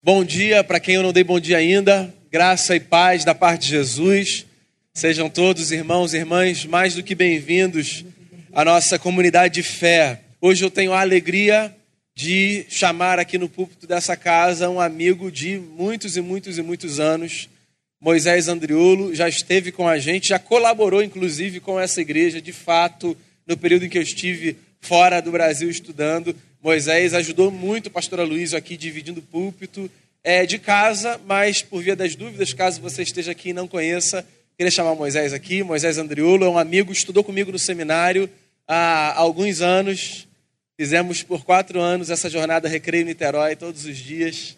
Bom dia para quem eu não dei bom dia ainda. Graça e paz da parte de Jesus. Sejam todos irmãos e irmãs mais do que bem-vindos à nossa comunidade de fé. Hoje eu tenho a alegria de chamar aqui no púlpito dessa casa um amigo de muitos e muitos e muitos anos, Moisés Andriolo, já esteve com a gente, já colaborou inclusive com essa igreja, de fato, no período em que eu estive fora do Brasil estudando. Moisés ajudou muito o pastor Aloysio aqui dividindo o púlpito é, de casa, mas por via das dúvidas, caso você esteja aqui e não conheça, queria chamar Moisés aqui. Moisés Andriolo é um amigo, estudou comigo no seminário há alguns anos. Fizemos por quatro anos essa jornada Recreio Niterói todos os dias.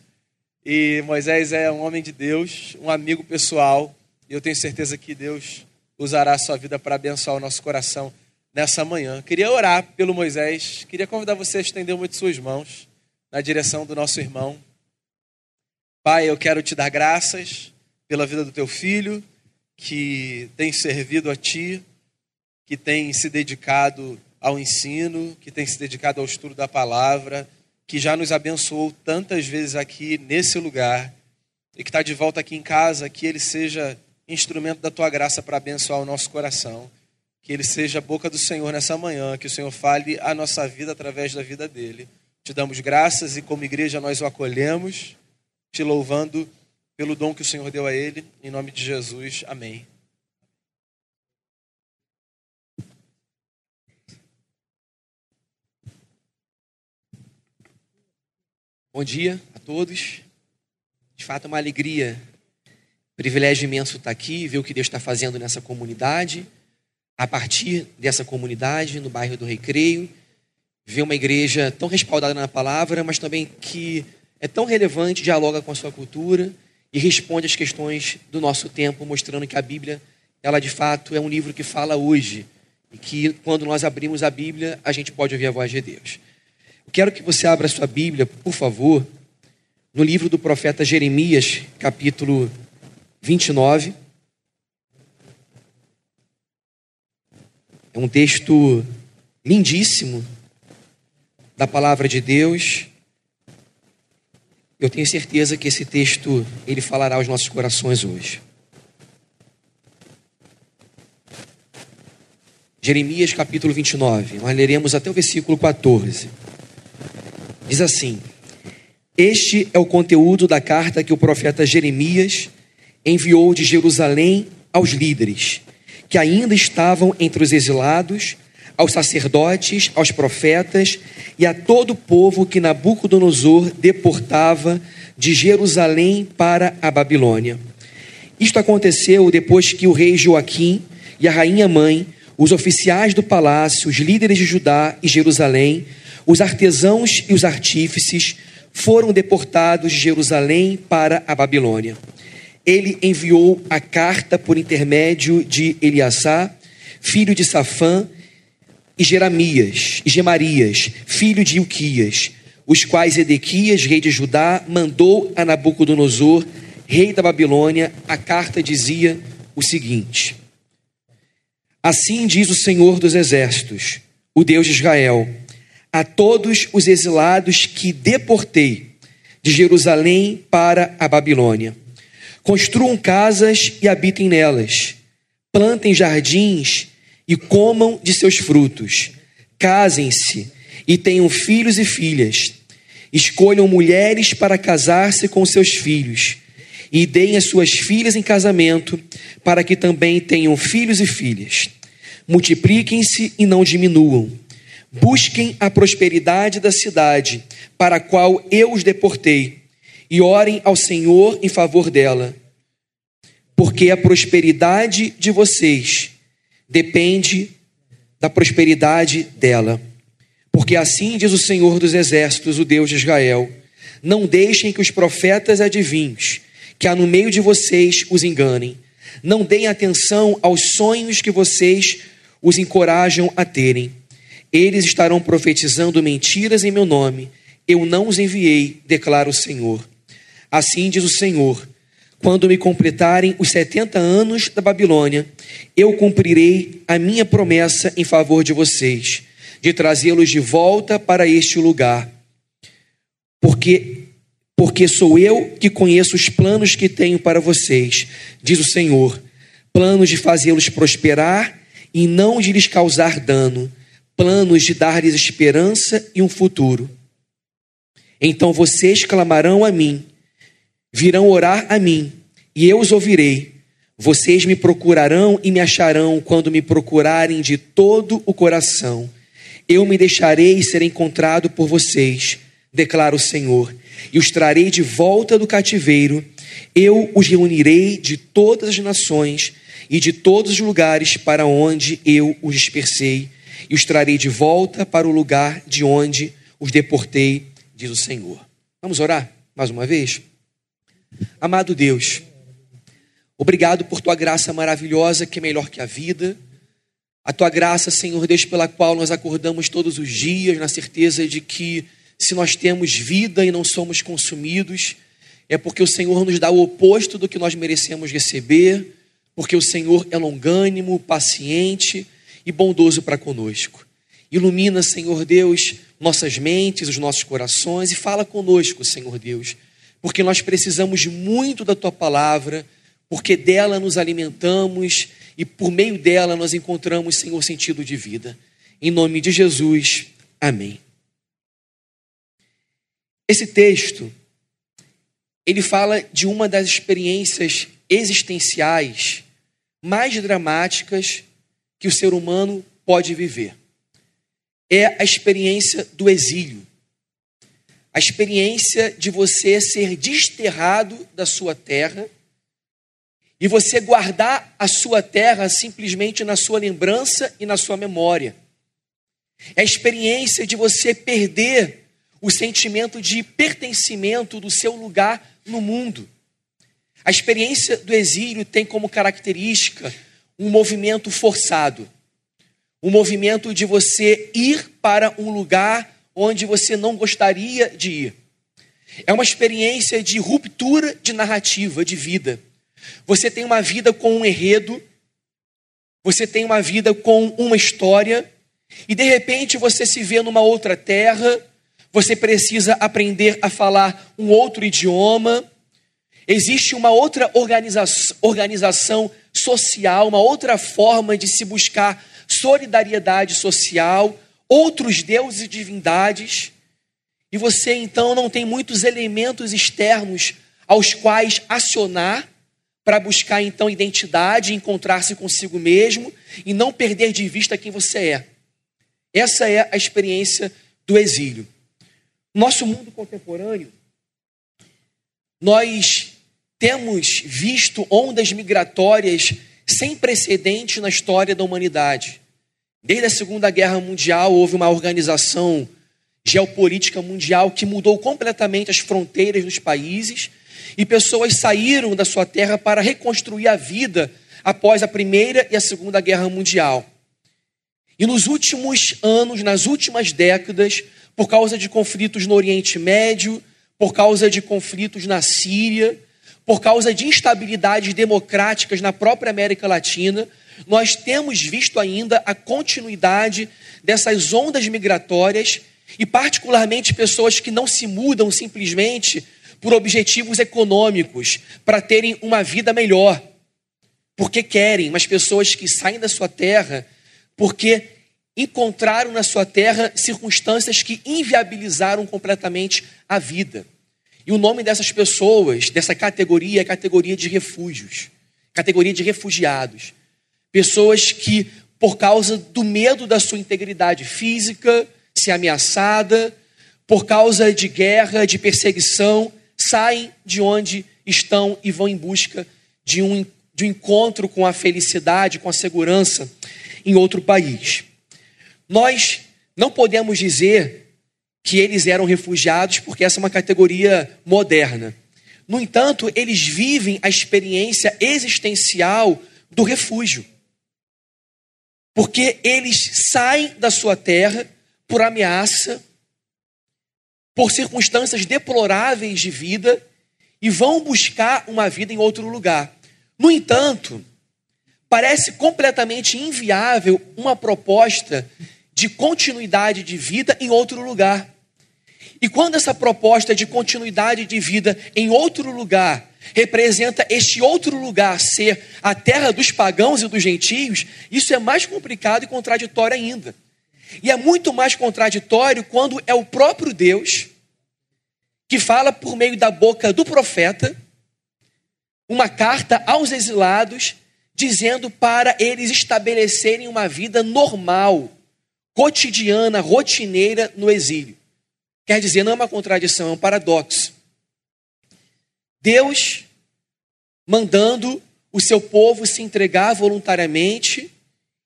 E Moisés é um homem de Deus, um amigo pessoal. E eu tenho certeza que Deus usará a sua vida para abençoar o nosso coração nessa manhã. Queria orar pelo Moisés, queria convidar você a estender uma de suas mãos na direção do nosso irmão. Pai, eu quero te dar graças pela vida do teu filho, que tem servido a ti, que tem se dedicado ao ensino, que tem se dedicado ao estudo da palavra, que já nos abençoou tantas vezes aqui nesse lugar e que está de volta aqui em casa, que ele seja instrumento da tua graça para abençoar o nosso coração. Que ele seja a boca do Senhor nessa manhã, que o Senhor fale a nossa vida através da vida dele. Te damos graças e, como igreja, nós o acolhemos, te louvando pelo dom que o Senhor deu a ele. Em nome de Jesus, amém. Bom dia a todos. De fato, é uma alegria, privilégio imenso estar aqui, ver o que Deus está fazendo nessa comunidade a partir dessa comunidade, no bairro do Recreio, ver uma igreja tão respaldada na palavra, mas também que é tão relevante, dialoga com a sua cultura e responde às questões do nosso tempo, mostrando que a Bíblia, ela de fato é um livro que fala hoje e que quando nós abrimos a Bíblia, a gente pode ouvir a voz de Deus. Eu quero que você abra a sua Bíblia, por favor, no livro do profeta Jeremias, capítulo 29. É um texto lindíssimo da palavra de Deus. Eu tenho certeza que esse texto ele falará aos nossos corações hoje. Jeremias capítulo 29. Nós leremos até o versículo 14. Diz assim: Este é o conteúdo da carta que o profeta Jeremias enviou de Jerusalém aos líderes que ainda estavam entre os exilados, aos sacerdotes, aos profetas e a todo o povo que Nabucodonosor deportava de Jerusalém para a Babilônia. Isto aconteceu depois que o rei Joaquim e a rainha mãe, os oficiais do palácio, os líderes de Judá e Jerusalém, os artesãos e os artífices foram deportados de Jerusalém para a Babilônia ele enviou a carta por intermédio de Eliasá, filho de Safã, e Jeremias, e Gemarias, filho de Ilquias, os quais Edequias, rei de Judá, mandou a Nabucodonosor, rei da Babilônia, a carta dizia o seguinte: Assim diz o Senhor dos exércitos, o Deus de Israel, a todos os exilados que deportei de Jerusalém para a Babilônia Construam casas e habitem nelas. Plantem jardins e comam de seus frutos. Casem-se e tenham filhos e filhas. Escolham mulheres para casar-se com seus filhos. E deem as suas filhas em casamento, para que também tenham filhos e filhas. Multipliquem-se e não diminuam. Busquem a prosperidade da cidade, para a qual eu os deportei e orem ao Senhor em favor dela, porque a prosperidade de vocês depende da prosperidade dela. Porque assim diz o Senhor dos Exércitos, o Deus de Israel: Não deixem que os profetas adivinhos, que há no meio de vocês, os enganem. Não deem atenção aos sonhos que vocês os encorajam a terem. Eles estarão profetizando mentiras em meu nome. Eu não os enviei, declara o Senhor. Assim diz o Senhor: quando me completarem os 70 anos da Babilônia, eu cumprirei a minha promessa em favor de vocês, de trazê-los de volta para este lugar. Porque porque sou eu que conheço os planos que tenho para vocês, diz o Senhor: planos de fazê-los prosperar e não de lhes causar dano, planos de dar-lhes esperança e um futuro. Então vocês clamarão a mim, virão orar a mim, e eu os ouvirei. Vocês me procurarão e me acharão quando me procurarem de todo o coração. Eu me deixarei ser encontrado por vocês, declara o Senhor, e os trarei de volta do cativeiro. Eu os reunirei de todas as nações e de todos os lugares para onde eu os dispersei, e os trarei de volta para o lugar de onde os deportei, diz o Senhor. Vamos orar mais uma vez? Amado Deus, obrigado por tua graça maravilhosa, que é melhor que a vida. A tua graça, Senhor Deus, pela qual nós acordamos todos os dias, na certeza de que se nós temos vida e não somos consumidos, é porque o Senhor nos dá o oposto do que nós merecemos receber, porque o Senhor é longânimo, paciente e bondoso para conosco. Ilumina, Senhor Deus, nossas mentes, os nossos corações e fala conosco, Senhor Deus porque nós precisamos muito da tua palavra, porque dela nos alimentamos e por meio dela nós encontramos, Senhor, sentido de vida. Em nome de Jesus, amém. Esse texto, ele fala de uma das experiências existenciais mais dramáticas que o ser humano pode viver. É a experiência do exílio a experiência de você ser desterrado da sua terra e você guardar a sua terra simplesmente na sua lembrança e na sua memória. É a experiência de você perder o sentimento de pertencimento do seu lugar no mundo. A experiência do exílio tem como característica um movimento forçado, um movimento de você ir para um lugar onde você não gostaria de ir. É uma experiência de ruptura de narrativa, de vida. Você tem uma vida com um enredo, você tem uma vida com uma história, e de repente você se vê numa outra terra, você precisa aprender a falar um outro idioma, existe uma outra organização, organização social, uma outra forma de se buscar solidariedade social, outros deuses e divindades, e você então não tem muitos elementos externos aos quais acionar para buscar então identidade, encontrar-se consigo mesmo e não perder de vista quem você é. Essa é a experiência do exílio. Nosso mundo contemporâneo, nós temos visto ondas migratórias sem precedente na história da humanidade. Desde a Segunda Guerra Mundial houve uma organização geopolítica mundial que mudou completamente as fronteiras dos países e pessoas saíram da sua terra para reconstruir a vida após a Primeira e a Segunda Guerra Mundial. E nos últimos anos, nas últimas décadas, por causa de conflitos no Oriente Médio, por causa de conflitos na Síria, por causa de instabilidades democráticas na própria América Latina, nós temos visto ainda a continuidade dessas ondas migratórias e, particularmente, pessoas que não se mudam simplesmente por objetivos econômicos, para terem uma vida melhor, porque querem, mas pessoas que saem da sua terra porque encontraram na sua terra circunstâncias que inviabilizaram completamente a vida. E o nome dessas pessoas, dessa categoria, é categoria de refúgios, categoria de refugiados. Pessoas que, por causa do medo da sua integridade física, se ameaçada, por causa de guerra, de perseguição, saem de onde estão e vão em busca de um, de um encontro com a felicidade, com a segurança em outro país. Nós não podemos dizer que eles eram refugiados, porque essa é uma categoria moderna. No entanto, eles vivem a experiência existencial do refúgio porque eles saem da sua terra por ameaça, por circunstâncias deploráveis de vida e vão buscar uma vida em outro lugar. No entanto, parece completamente inviável uma proposta de continuidade de vida em outro lugar. E quando essa proposta de continuidade de vida em outro lugar representa este outro lugar ser a terra dos pagãos e dos gentios, isso é mais complicado e contraditório ainda. E é muito mais contraditório quando é o próprio Deus que fala por meio da boca do profeta uma carta aos exilados dizendo para eles estabelecerem uma vida normal, cotidiana, rotineira no exílio. Quer dizer, não é uma contradição, é um paradoxo. Deus mandando o seu povo se entregar voluntariamente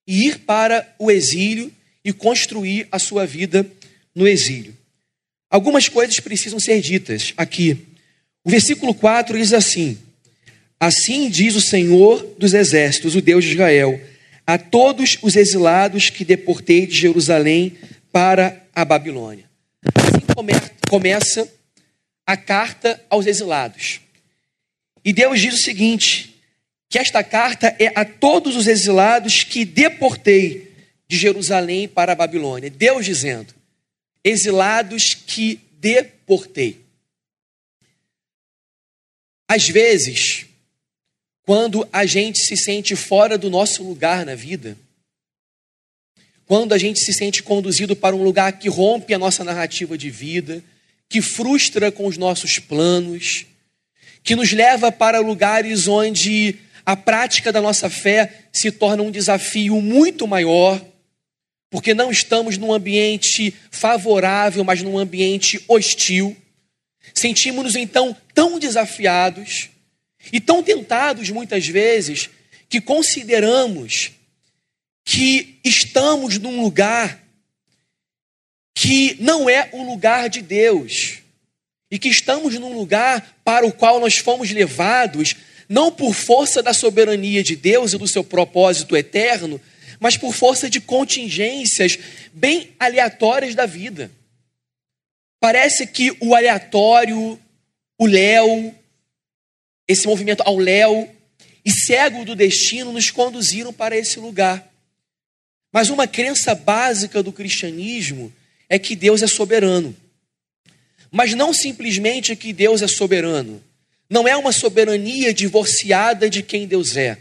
e ir para o exílio e construir a sua vida no exílio. Algumas coisas precisam ser ditas aqui. O versículo 4 diz assim: Assim diz o Senhor dos exércitos, o Deus de Israel, a todos os exilados que deportei de Jerusalém para a Babilônia. Assim come começa a carta aos exilados. E Deus diz o seguinte: que esta carta é a todos os exilados que deportei de Jerusalém para a Babilônia. Deus dizendo: exilados que deportei. Às vezes, quando a gente se sente fora do nosso lugar na vida, quando a gente se sente conduzido para um lugar que rompe a nossa narrativa de vida, que frustra com os nossos planos, que nos leva para lugares onde a prática da nossa fé se torna um desafio muito maior, porque não estamos num ambiente favorável, mas num ambiente hostil. Sentimos-nos então tão desafiados e tão tentados muitas vezes que consideramos que estamos num lugar que não é o lugar de Deus e que estamos num lugar para o qual nós fomos levados não por força da soberania de Deus e do seu propósito eterno, mas por força de contingências bem aleatórias da vida. Parece que o aleatório, o léu, esse movimento ao léu e cego do destino nos conduziram para esse lugar. Mas uma crença básica do cristianismo é que Deus é soberano. Mas não simplesmente que Deus é soberano. Não é uma soberania divorciada de quem Deus é.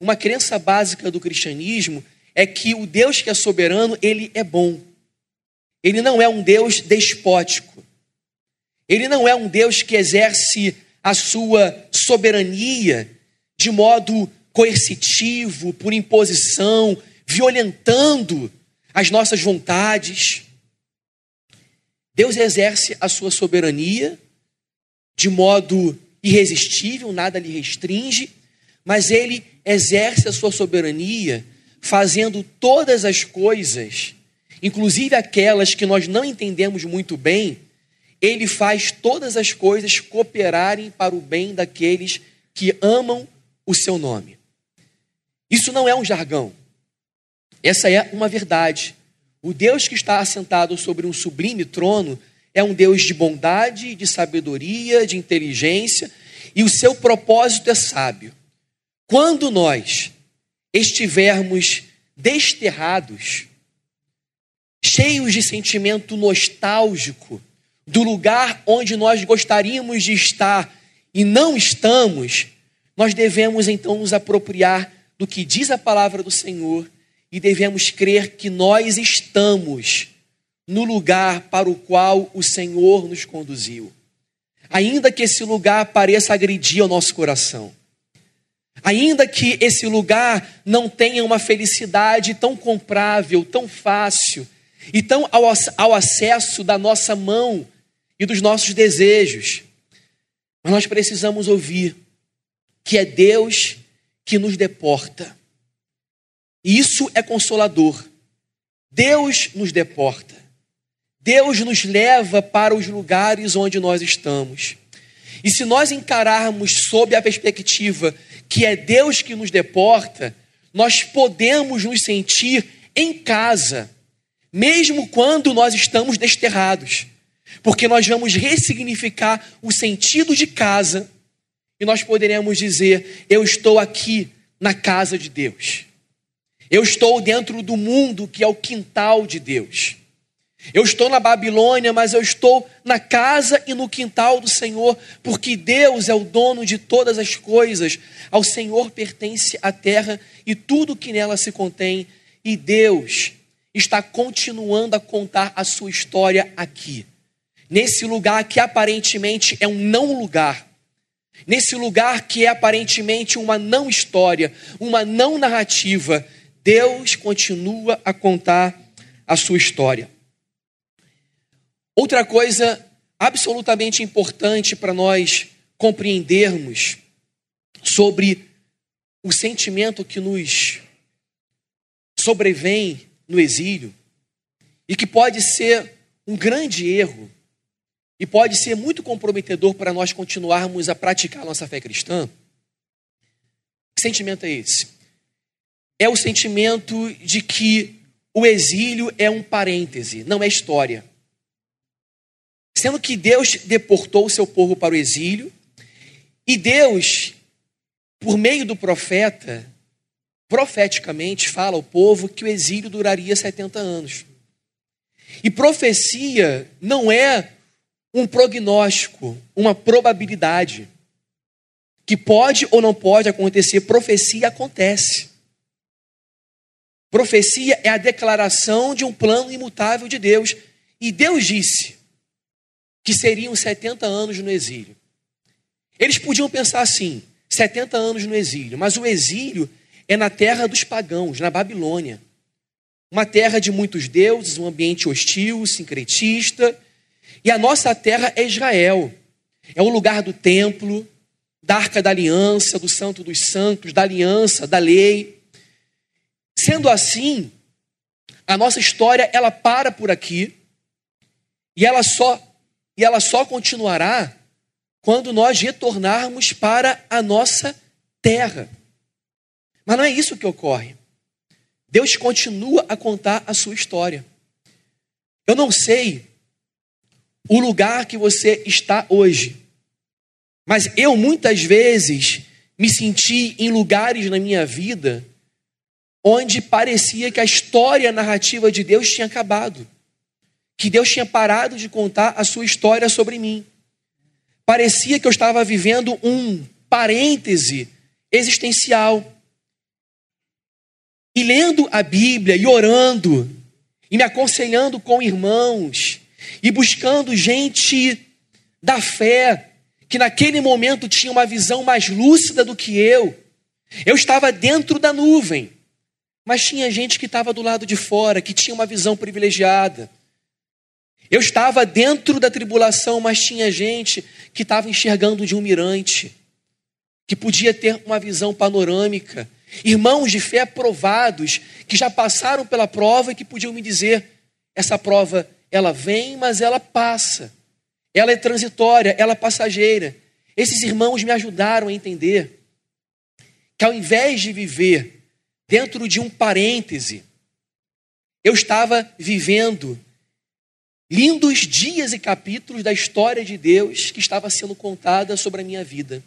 Uma crença básica do cristianismo é que o Deus que é soberano, ele é bom. Ele não é um Deus despótico. Ele não é um Deus que exerce a sua soberania de modo coercitivo, por imposição, violentando as nossas vontades. Deus exerce a sua soberania de modo irresistível, nada lhe restringe, mas ele exerce a sua soberania fazendo todas as coisas, inclusive aquelas que nós não entendemos muito bem, ele faz todas as coisas cooperarem para o bem daqueles que amam o seu nome. Isso não é um jargão. Essa é uma verdade. O Deus que está assentado sobre um sublime trono é um Deus de bondade, de sabedoria, de inteligência, e o seu propósito é sábio. Quando nós estivermos desterrados, cheios de sentimento nostálgico, do lugar onde nós gostaríamos de estar e não estamos, nós devemos então nos apropriar do que diz a palavra do Senhor e devemos crer que nós estamos no lugar para o qual o Senhor nos conduziu. Ainda que esse lugar pareça agredir o nosso coração, ainda que esse lugar não tenha uma felicidade tão comprável, tão fácil e tão ao, ao acesso da nossa mão e dos nossos desejos, mas nós precisamos ouvir que é Deus que nos deporta. E isso é consolador. Deus nos deporta. Deus nos leva para os lugares onde nós estamos. E se nós encararmos sob a perspectiva que é Deus que nos deporta, nós podemos nos sentir em casa, mesmo quando nós estamos desterrados, porque nós vamos ressignificar o sentido de casa e nós poderemos dizer: Eu estou aqui na casa de Deus. Eu estou dentro do mundo que é o quintal de Deus. Eu estou na Babilônia, mas eu estou na casa e no quintal do Senhor, porque Deus é o dono de todas as coisas. Ao Senhor pertence a terra e tudo que nela se contém, e Deus está continuando a contar a sua história aqui. Nesse lugar que aparentemente é um não lugar. Nesse lugar que é aparentemente uma não história, uma não narrativa, Deus continua a contar a sua história. Outra coisa absolutamente importante para nós compreendermos sobre o sentimento que nos sobrevém no exílio e que pode ser um grande erro e pode ser muito comprometedor para nós continuarmos a praticar a nossa fé cristã. Que sentimento é esse? É o sentimento de que o exílio é um parêntese, não é história. Sendo que Deus deportou o seu povo para o exílio, e Deus, por meio do profeta, profeticamente fala ao povo que o exílio duraria 70 anos. E profecia não é um prognóstico, uma probabilidade. Que pode ou não pode acontecer, profecia acontece. Profecia é a declaração de um plano imutável de Deus. E Deus disse: que seriam 70 anos no exílio. Eles podiam pensar assim: 70 anos no exílio, mas o exílio é na terra dos pagãos, na Babilônia. Uma terra de muitos deuses, um ambiente hostil, sincretista. E a nossa terra é Israel. É o lugar do templo, da arca da aliança, do santo dos santos, da aliança, da lei. Sendo assim, a nossa história ela para por aqui e ela só e ela só continuará quando nós retornarmos para a nossa terra. Mas não é isso que ocorre. Deus continua a contar a sua história. Eu não sei o lugar que você está hoje, mas eu muitas vezes me senti em lugares na minha vida onde parecia que a história narrativa de Deus tinha acabado que Deus tinha parado de contar a sua história sobre mim. Parecia que eu estava vivendo um parêntese existencial. E lendo a Bíblia e orando, e me aconselhando com irmãos, e buscando gente da fé, que naquele momento tinha uma visão mais lúcida do que eu. Eu estava dentro da nuvem, mas tinha gente que estava do lado de fora, que tinha uma visão privilegiada. Eu estava dentro da tribulação, mas tinha gente que estava enxergando de um mirante, que podia ter uma visão panorâmica. Irmãos de fé provados, que já passaram pela prova e que podiam me dizer: essa prova, ela vem, mas ela passa. Ela é transitória, ela é passageira. Esses irmãos me ajudaram a entender que ao invés de viver dentro de um parêntese, eu estava vivendo lindos dias e capítulos da história de Deus que estava sendo contada sobre a minha vida.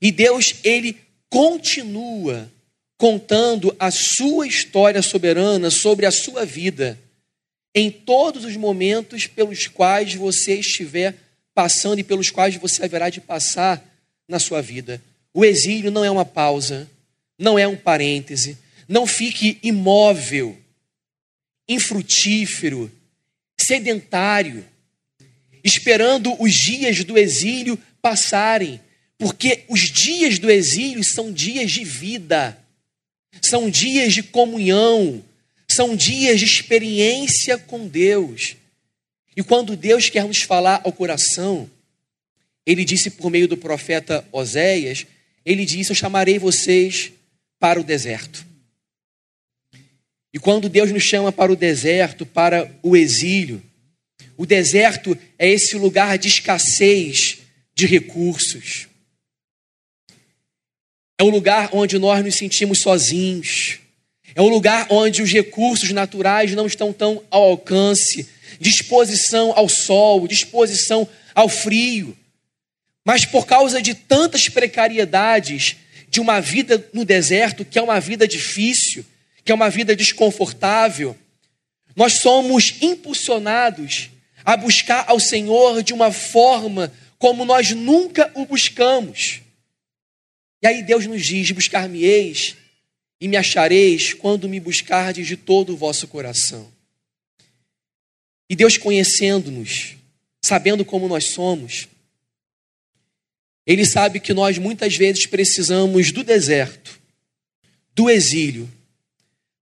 E Deus, ele continua contando a sua história soberana sobre a sua vida em todos os momentos pelos quais você estiver passando e pelos quais você haverá de passar na sua vida. O exílio não é uma pausa, não é um parêntese. Não fique imóvel, infrutífero, sedentário, esperando os dias do exílio passarem, porque os dias do exílio são dias de vida, são dias de comunhão, são dias de experiência com Deus. E quando Deus quer nos falar ao coração, ele disse por meio do profeta Oséias, ele disse: Eu chamarei vocês para o deserto. E quando Deus nos chama para o deserto, para o exílio, o deserto é esse lugar de escassez de recursos. É o lugar onde nós nos sentimos sozinhos. É o lugar onde os recursos naturais não estão tão ao alcance, disposição ao sol, disposição ao frio. Mas por causa de tantas precariedades de uma vida no deserto, que é uma vida difícil, que é uma vida desconfortável, nós somos impulsionados a buscar ao Senhor de uma forma como nós nunca o buscamos. E aí Deus nos diz: Buscar-me-eis e me achareis quando me buscardes de todo o vosso coração. E Deus, conhecendo-nos, sabendo como nós somos, Ele sabe que nós muitas vezes precisamos do deserto, do exílio,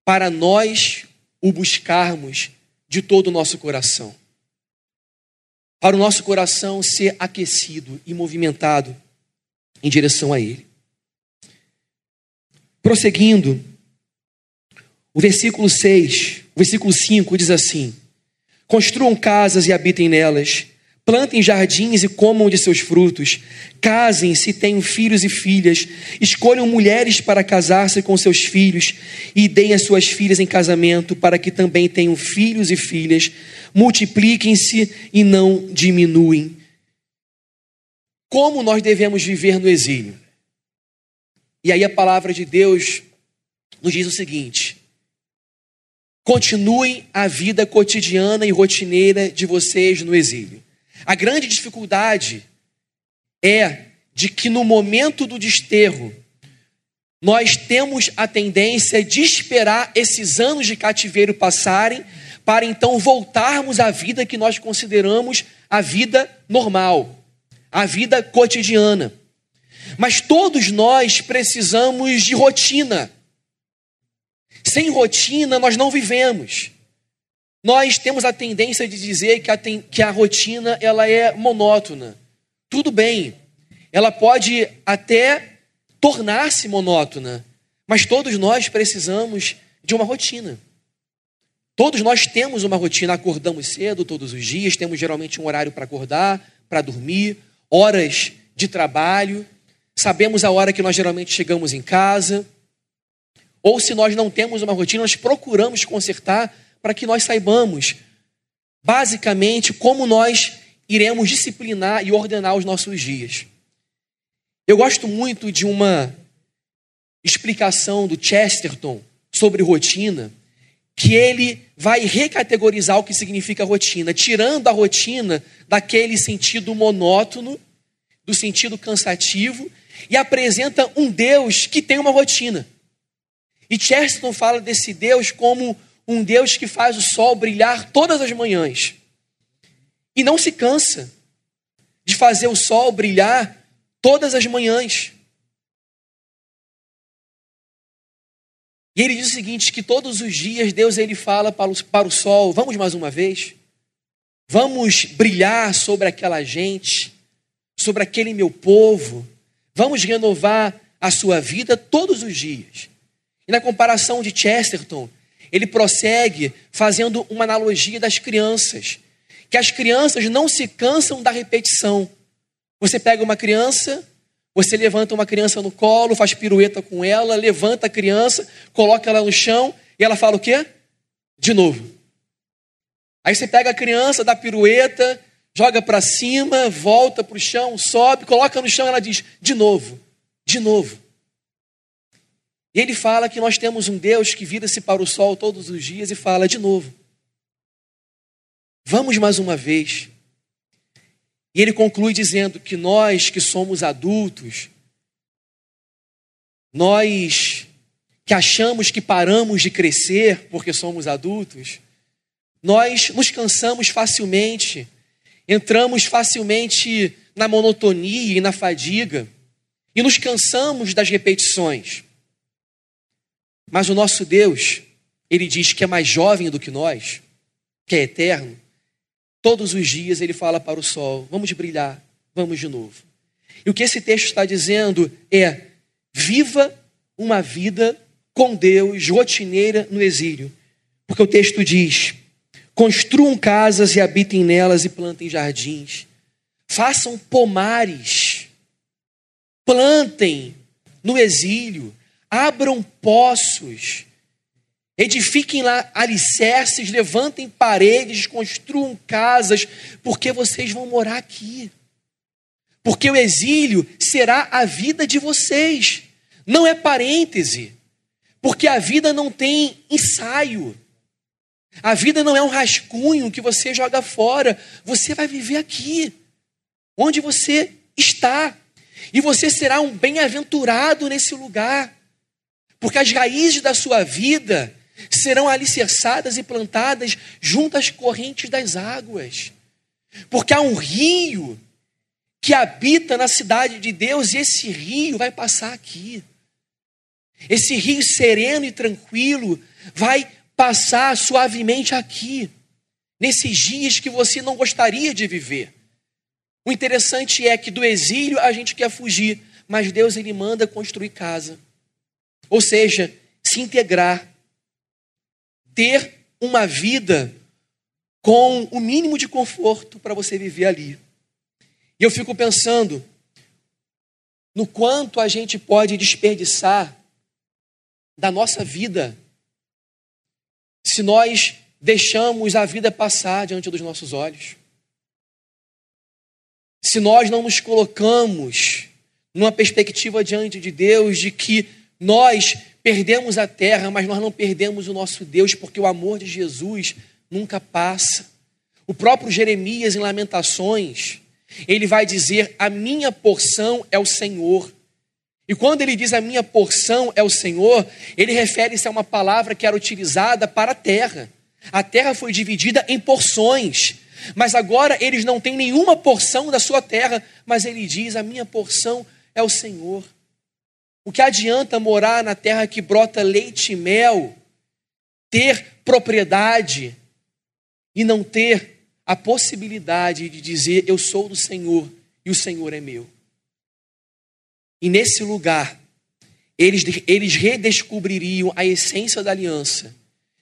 para nós o buscarmos de todo o nosso coração. Para o nosso coração ser aquecido e movimentado em direção a Ele. Prosseguindo, o versículo 6, o versículo 5 diz assim: Construam casas e habitem nelas, plantem jardins e comam de seus frutos, casem-se, tenham filhos e filhas, escolham mulheres para casar-se com seus filhos e deem as suas filhas em casamento, para que também tenham filhos e filhas, multipliquem-se e não diminuem. Como nós devemos viver no exílio? E aí a palavra de Deus nos diz o seguinte: continuem a vida cotidiana e rotineira de vocês no exílio. A grande dificuldade é de que no momento do desterro, nós temos a tendência de esperar esses anos de cativeiro passarem para então voltarmos à vida que nós consideramos a vida normal, a vida cotidiana. Mas todos nós precisamos de rotina. Sem rotina, nós não vivemos. Nós temos a tendência de dizer que a, que a rotina ela é monótona. Tudo bem, ela pode até tornar-se monótona, mas todos nós precisamos de uma rotina. Todos nós temos uma rotina, acordamos cedo todos os dias, temos geralmente um horário para acordar, para dormir, horas de trabalho, sabemos a hora que nós geralmente chegamos em casa, ou se nós não temos uma rotina, nós procuramos consertar para que nós saibamos, basicamente, como nós iremos disciplinar e ordenar os nossos dias. Eu gosto muito de uma explicação do Chesterton sobre rotina, que ele vai recategorizar o que significa rotina, tirando a rotina daquele sentido monótono, do sentido cansativo, e apresenta um Deus que tem uma rotina. E Chesterton fala desse Deus como um Deus que faz o sol brilhar todas as manhãs e não se cansa de fazer o sol brilhar todas as manhãs. E ele diz o seguinte: que todos os dias Deus ele fala para o, para o sol: vamos mais uma vez, vamos brilhar sobre aquela gente, sobre aquele meu povo, vamos renovar a sua vida todos os dias. E na comparação de Chesterton, ele prossegue fazendo uma analogia das crianças, que as crianças não se cansam da repetição. Você pega uma criança, você levanta uma criança no colo, faz pirueta com ela, levanta a criança, coloca ela no chão e ela fala o quê? De novo. Aí você pega a criança, dá pirueta, joga para cima, volta para o chão, sobe, coloca no chão ela diz: de novo, de novo. E ele fala que nós temos um Deus que vira-se para o sol todos os dias e fala de novo. Vamos mais uma vez. E ele conclui dizendo que nós que somos adultos, nós que achamos que paramos de crescer porque somos adultos, nós nos cansamos facilmente, entramos facilmente na monotonia e na fadiga, e nos cansamos das repetições. Mas o nosso Deus, ele diz que é mais jovem do que nós, que é eterno. Todos os dias ele fala para o sol: vamos brilhar, vamos de novo. E o que esse texto está dizendo é: viva uma vida com Deus, rotineira no exílio. Porque o texto diz: construam casas e habitem nelas e plantem jardins, façam pomares, plantem no exílio, abram poços, edifiquem lá alicerces, levantem paredes, construam casas, porque vocês vão morar aqui. Porque o exílio será a vida de vocês, não é parêntese, porque a vida não tem ensaio. A vida não é um rascunho que você joga fora. Você vai viver aqui, onde você está. E você será um bem-aventurado nesse lugar. Porque as raízes da sua vida serão alicerçadas e plantadas junto às correntes das águas. Porque há um rio que habita na cidade de Deus e esse rio vai passar aqui. Esse rio sereno e tranquilo vai passar suavemente aqui, nesses dias que você não gostaria de viver. O interessante é que do exílio a gente quer fugir, mas Deus ele manda construir casa. Ou seja, se integrar, ter uma vida com o mínimo de conforto para você viver ali. E eu fico pensando no quanto a gente pode desperdiçar da nossa vida se nós deixamos a vida passar diante dos nossos olhos. Se nós não nos colocamos numa perspectiva diante de Deus de que nós perdemos a terra, mas nós não perdemos o nosso Deus, porque o amor de Jesus nunca passa. O próprio Jeremias, em Lamentações, ele vai dizer: A minha porção é o Senhor. E quando ele diz a minha porção é o Senhor, ele refere-se a uma palavra que era utilizada para a terra. A terra foi dividida em porções, mas agora eles não têm nenhuma porção da sua terra, mas ele diz: A minha porção é o Senhor. O que adianta morar na terra que brota leite e mel, ter propriedade e não ter a possibilidade de dizer: Eu sou do Senhor e o Senhor é meu? E nesse lugar, eles, eles redescobririam a essência da aliança,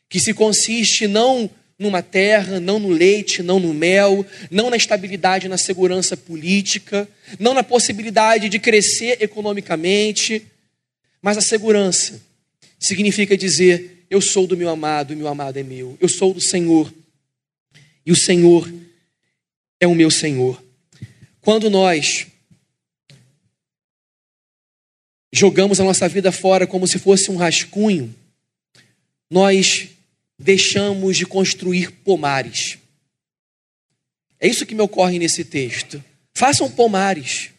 que se consiste não numa terra, não no leite, não no mel, não na estabilidade, na segurança política, não na possibilidade de crescer economicamente, mas a segurança significa dizer: eu sou do meu amado e meu amado é meu, eu sou do Senhor e o Senhor é o meu Senhor. Quando nós jogamos a nossa vida fora como se fosse um rascunho, nós deixamos de construir pomares. É isso que me ocorre nesse texto. Façam pomares,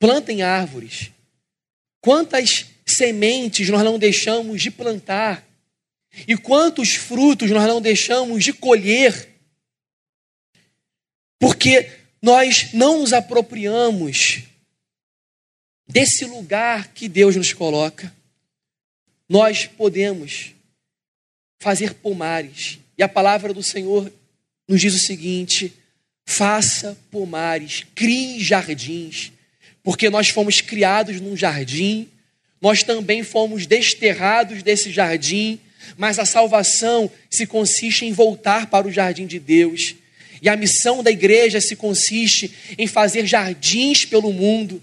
plantem árvores. Quantas sementes nós não deixamos de plantar. E quantos frutos nós não deixamos de colher, porque nós não nos apropriamos desse lugar que Deus nos coloca, nós podemos fazer pomares. E a palavra do Senhor nos diz o seguinte: faça pomares, crie jardins, porque nós fomos criados num jardim, nós também fomos desterrados desse jardim, mas a salvação se consiste em voltar para o jardim de Deus. E a missão da igreja se consiste em fazer jardins pelo mundo.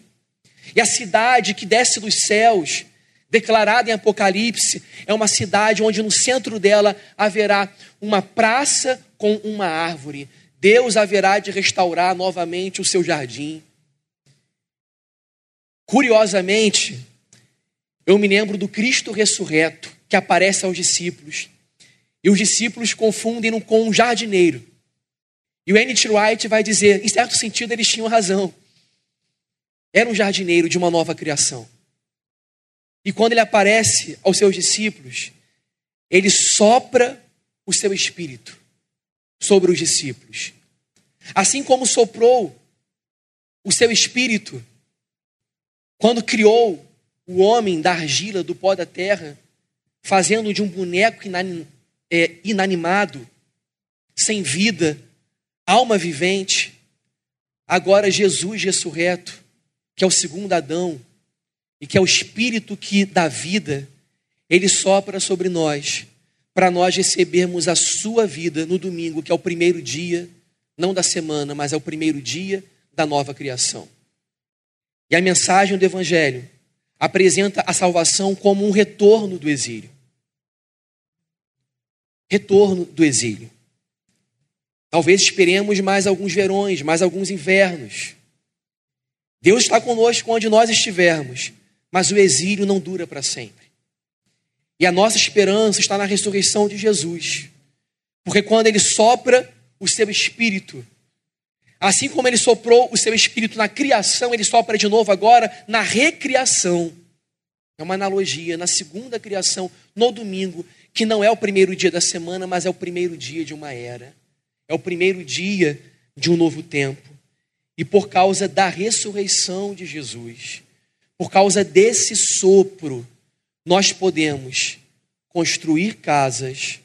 E a cidade que desce dos céus, declarada em Apocalipse, é uma cidade onde no centro dela haverá uma praça com uma árvore. Deus haverá de restaurar novamente o seu jardim. Curiosamente, eu me lembro do Cristo ressurreto que aparece aos discípulos. E os discípulos confundem-no com um jardineiro. E o N.T. Wright vai dizer, em certo sentido, eles tinham razão era um jardineiro de uma nova criação. E quando ele aparece aos seus discípulos, ele sopra o seu espírito sobre os discípulos. Assim como soprou o seu espírito quando criou o homem da argila, do pó da terra, fazendo de um boneco é, inanimado, sem vida, alma vivente. Agora Jesus ressurreto que é o segundo Adão, e que é o Espírito que dá vida, ele sopra sobre nós, para nós recebermos a sua vida no domingo, que é o primeiro dia, não da semana, mas é o primeiro dia da nova criação. E a mensagem do Evangelho apresenta a salvação como um retorno do exílio. Retorno do exílio. Talvez esperemos mais alguns verões, mais alguns invernos. Deus está conosco onde nós estivermos, mas o exílio não dura para sempre. E a nossa esperança está na ressurreição de Jesus. Porque quando ele sopra o seu espírito, assim como ele soprou o seu espírito na criação, ele sopra de novo agora na recriação. É uma analogia, na segunda criação, no domingo, que não é o primeiro dia da semana, mas é o primeiro dia de uma era. É o primeiro dia de um novo tempo. E por causa da ressurreição de Jesus, por causa desse sopro, nós podemos construir casas,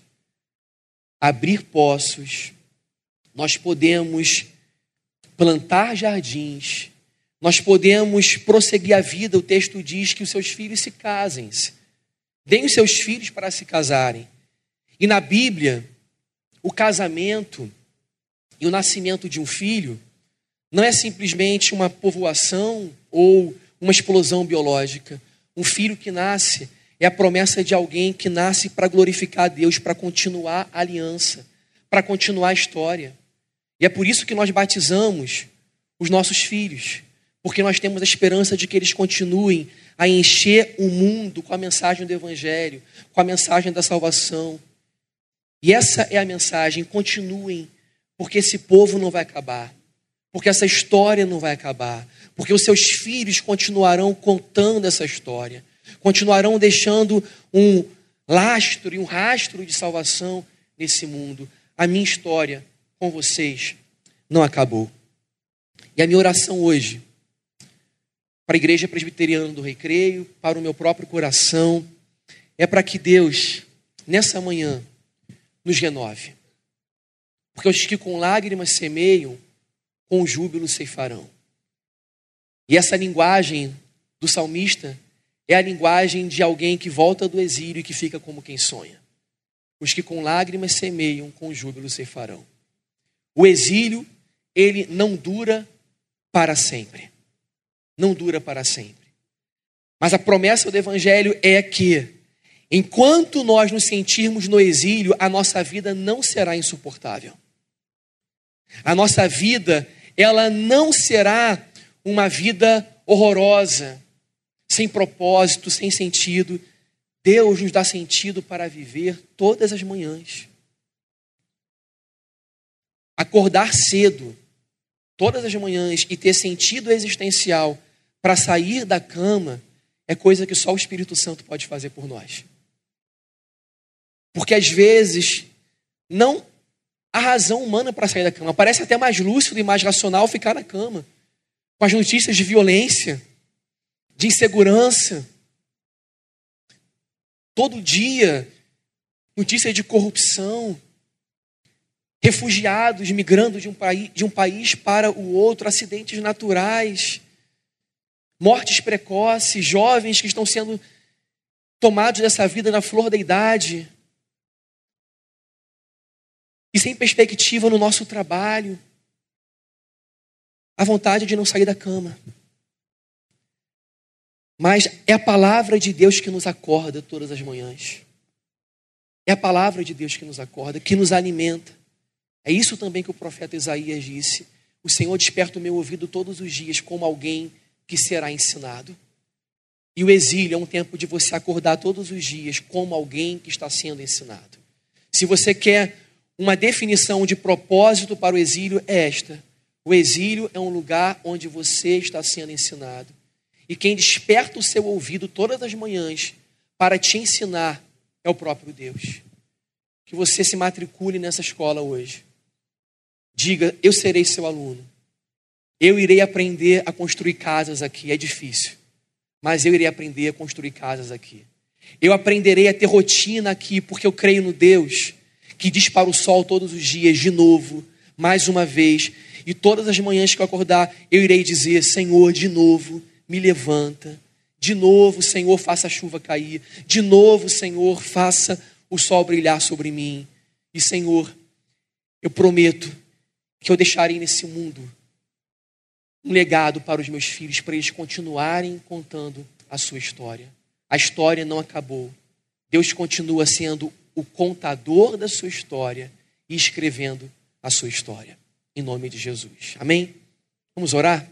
abrir poços, nós podemos plantar jardins, nós podemos prosseguir a vida. O texto diz que os seus filhos se casem-se, deem os seus filhos para se casarem. E na Bíblia, o casamento e o nascimento de um filho não é simplesmente uma povoação ou uma explosão biológica. Um filho que nasce é a promessa de alguém que nasce para glorificar a Deus, para continuar a aliança, para continuar a história. E é por isso que nós batizamos os nossos filhos, porque nós temos a esperança de que eles continuem a encher o mundo com a mensagem do Evangelho, com a mensagem da salvação. E essa é a mensagem: continuem, porque esse povo não vai acabar, porque essa história não vai acabar, porque os seus filhos continuarão contando essa história, continuarão deixando um lastro e um rastro de salvação nesse mundo. A minha história com vocês não acabou. E a minha oração hoje, para a Igreja Presbiteriana do Recreio, para o meu próprio coração, é para que Deus, nessa manhã, nos renove. Porque os que com lágrimas semeiam, com júbilo ceifarão. E essa linguagem do salmista é a linguagem de alguém que volta do exílio e que fica como quem sonha. Os que com lágrimas semeiam, com júbilo ceifarão. O exílio, ele não dura para sempre. Não dura para sempre. Mas a promessa do evangelho é que Enquanto nós nos sentirmos no exílio, a nossa vida não será insuportável. A nossa vida, ela não será uma vida horrorosa, sem propósito, sem sentido. Deus nos dá sentido para viver todas as manhãs. Acordar cedo, todas as manhãs, e ter sentido existencial para sair da cama é coisa que só o Espírito Santo pode fazer por nós. Porque às vezes não há razão humana para sair da cama. Parece até mais lúcido e mais racional ficar na cama. Com as notícias de violência, de insegurança. Todo dia, notícias de corrupção. Refugiados migrando de um, país, de um país para o outro, acidentes naturais, mortes precoces, jovens que estão sendo tomados dessa vida na flor da idade e sem perspectiva no nosso trabalho, a vontade de não sair da cama. Mas é a palavra de Deus que nos acorda todas as manhãs. É a palavra de Deus que nos acorda, que nos alimenta. É isso também que o profeta Isaías disse: O Senhor desperta o meu ouvido todos os dias como alguém que será ensinado. E o exílio é um tempo de você acordar todos os dias como alguém que está sendo ensinado. Se você quer uma definição de propósito para o exílio é esta: o exílio é um lugar onde você está sendo ensinado. E quem desperta o seu ouvido todas as manhãs para te ensinar é o próprio Deus. Que você se matricule nessa escola hoje. Diga: Eu serei seu aluno. Eu irei aprender a construir casas aqui. É difícil, mas eu irei aprender a construir casas aqui. Eu aprenderei a ter rotina aqui, porque eu creio no Deus que diz para o sol todos os dias, de novo, mais uma vez, e todas as manhãs que eu acordar, eu irei dizer: Senhor, de novo, me levanta. De novo, Senhor, faça a chuva cair. De novo, Senhor, faça o sol brilhar sobre mim. E, Senhor, eu prometo que eu deixarei nesse mundo um legado para os meus filhos, para eles continuarem contando a sua história. A história não acabou. Deus continua sendo o contador da sua história e escrevendo a sua história. Em nome de Jesus. Amém? Vamos orar? Vou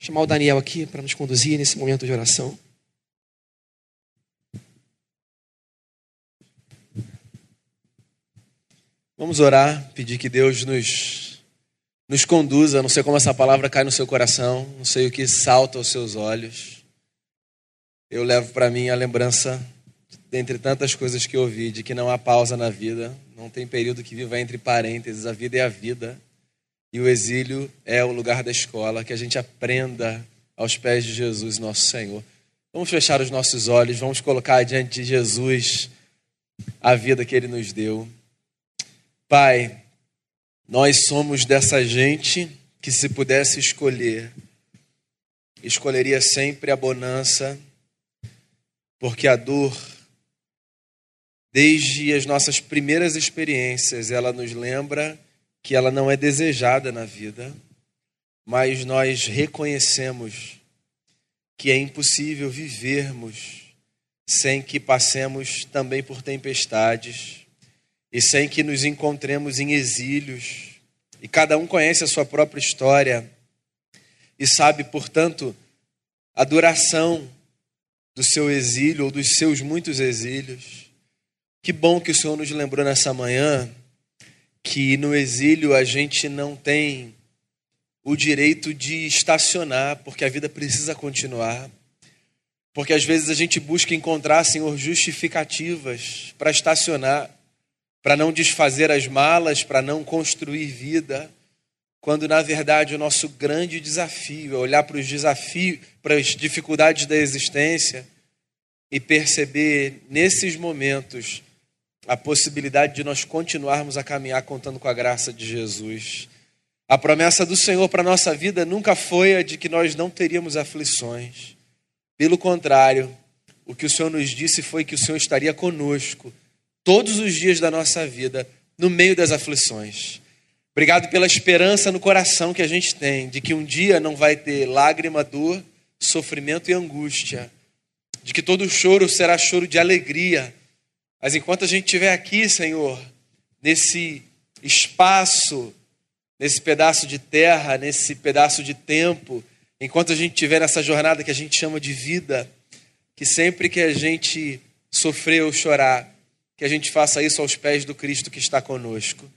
chamar o Daniel aqui para nos conduzir nesse momento de oração. Vamos orar, pedir que Deus nos, nos conduza. Não sei como essa palavra cai no seu coração, não sei o que salta aos seus olhos. Eu levo para mim a lembrança, dentre tantas coisas que ouvi, de que não há pausa na vida, não tem período que viva entre parênteses, a vida é a vida. E o exílio é o lugar da escola, que a gente aprenda aos pés de Jesus, nosso Senhor. Vamos fechar os nossos olhos, vamos colocar diante de Jesus a vida que ele nos deu. Pai, nós somos dessa gente que, se pudesse escolher, escolheria sempre a bonança, porque a dor, desde as nossas primeiras experiências, ela nos lembra que ela não é desejada na vida, mas nós reconhecemos que é impossível vivermos sem que passemos também por tempestades e sem que nos encontremos em exílios. E cada um conhece a sua própria história e sabe, portanto, a duração do seu exílio ou dos seus muitos exílios. Que bom que o Senhor nos lembrou nessa manhã que no exílio a gente não tem o direito de estacionar, porque a vida precisa continuar. Porque às vezes a gente busca encontrar, Senhor, justificativas para estacionar, para não desfazer as malas, para não construir vida, quando na verdade o nosso grande desafio é olhar para os desafios, para as dificuldades da existência e perceber nesses momentos a possibilidade de nós continuarmos a caminhar contando com a graça de Jesus. A promessa do Senhor para a nossa vida nunca foi a de que nós não teríamos aflições. Pelo contrário, o que o Senhor nos disse foi que o Senhor estaria conosco todos os dias da nossa vida, no meio das aflições. Obrigado pela esperança no coração que a gente tem, de que um dia não vai ter lágrima, dor, sofrimento e angústia, de que todo choro será choro de alegria. Mas enquanto a gente estiver aqui, Senhor, nesse espaço, nesse pedaço de terra, nesse pedaço de tempo, enquanto a gente estiver nessa jornada que a gente chama de vida, que sempre que a gente sofrer ou chorar, que a gente faça isso aos pés do Cristo que está conosco.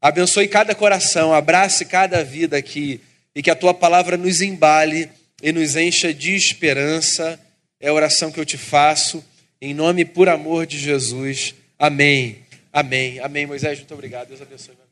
Abençoe cada coração, abrace cada vida aqui e que a tua palavra nos embale e nos encha de esperança. É a oração que eu te faço, em nome e por amor de Jesus. Amém. Amém. Amém. Moisés, muito obrigado. Deus abençoe.